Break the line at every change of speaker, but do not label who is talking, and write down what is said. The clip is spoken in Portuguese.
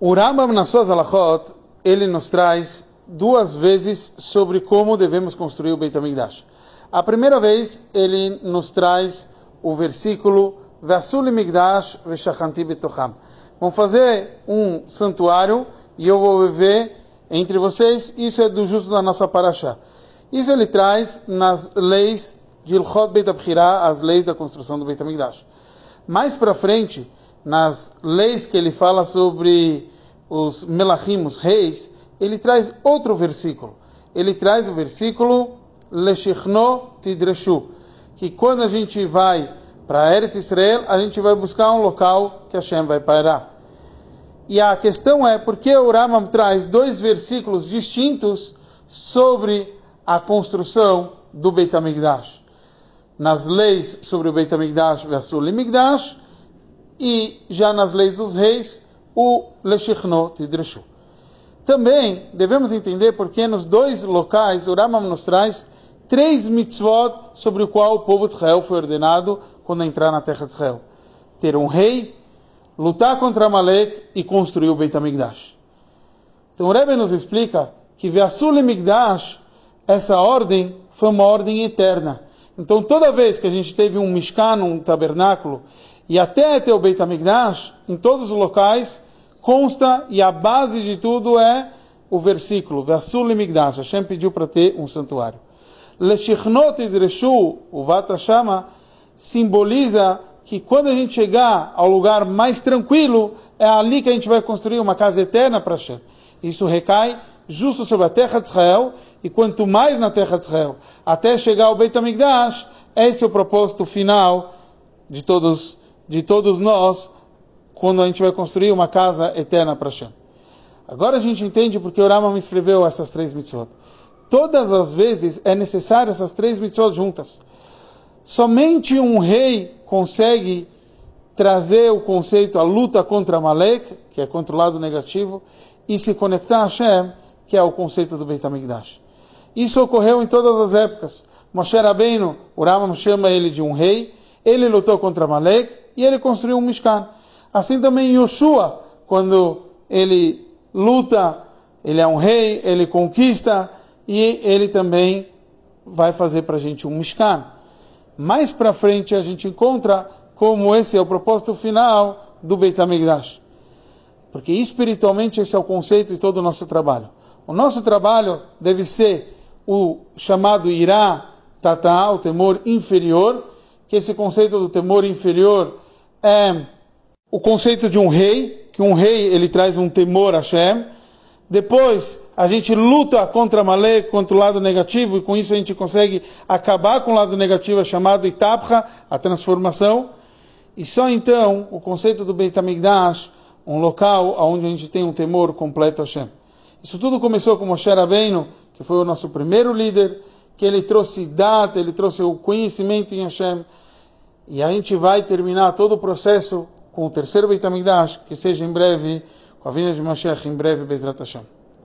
O Rambam, nas suas alachot, ele nos traz duas vezes sobre como devemos construir o Beit HaMikdash. A primeira vez, ele nos traz o versículo Vasuli Migdash Veshachanti Betocham. Vamos fazer um santuário e eu vou viver entre vocês. Isso é do justo da nossa paraxá. Isso ele traz nas leis de Ilchot Beit HaBchirah, as leis da construção do Beit HaMikdash. Mais para frente, nas leis que ele fala sobre os melachim, os reis, ele traz outro versículo. Ele traz o versículo Leshichno Tidreshu, que quando a gente vai para Eretz Israel, a gente vai buscar um local que Hashem vai parar. E a questão é por que o Rambam traz dois versículos distintos sobre a construção do Beit HaMikdash. Nas leis sobre o Beit HaMikdash, Vasul Migdash, e já nas leis dos reis, o Leshichno Tidreshu. Também devemos entender porque nos dois locais o Rambam nos traz três mitzvot sobre o qual o povo de Israel foi ordenado quando entrar na terra de Israel. Ter um rei, lutar contra Amalek e construir o Beit HaMikdash. Então o Rebbe nos explica que Veasul Migdash, essa ordem foi uma ordem eterna. Então toda vez que a gente teve um Mishkan, um tabernáculo, e até ter o Beit HaMikdash, em todos os locais, consta e a base de tudo é o versículo, Vasul Migdash, Hashem pediu para ter um santuário. Leshichnot Idreshu, o Vata chama, simboliza que quando a gente chegar ao lugar mais tranquilo, é ali que a gente vai construir uma casa eterna para Hashem. Isso recai justo sobre a terra de Israel, e quanto mais na terra de Israel, até chegar ao Beit HaMikdash, esse é o propósito final de todos de todos nós quando a gente vai construir uma casa eterna para Hashem. Agora a gente entende porque o Rama me escreveu essas três mitzvot. Todas as vezes é necessário essas três mitzvot juntas. Somente um rei consegue trazer o conceito, a luta contra Malek, que é contra o lado negativo, e se conectar a Hashem, que é o conceito do Beit HaMikdash. Isso ocorreu em todas as épocas. Moshe Rabbeinu, o Rama chama ele de um rei, ele lutou contra Malek e ele construiu um Mishkan. Assim também Yoshua, quando ele luta, ele é um rei, ele conquista e ele também vai fazer para a gente um Mishkan. Mais para frente a gente encontra como esse é o propósito final do Beit HaMikdash. Porque espiritualmente esse é o conceito de todo o nosso trabalho. O nosso trabalho deve ser o chamado Irá Tata, o temor inferior, que esse conceito do temor inferior é o conceito de um rei, que um rei ele traz um temor a Hashem. Depois a gente luta contra a Malé, contra o lado negativo, e com isso a gente consegue acabar com o lado negativo, é chamado Itapcha, a transformação. E só então o conceito do Beit HaMikdash, um local onde a gente tem um temor completo a Hashem. Isso tudo começou com Moshe Rabbeinu, que foi o nosso primeiro líder, que ele trouxe data, ele trouxe o conhecimento em Hashem. E a gente vai terminar todo o processo com o terceiro Beit HaMikdash, que seja em breve, com a vinda de Mashiach, em breve, Bezrat Hashem.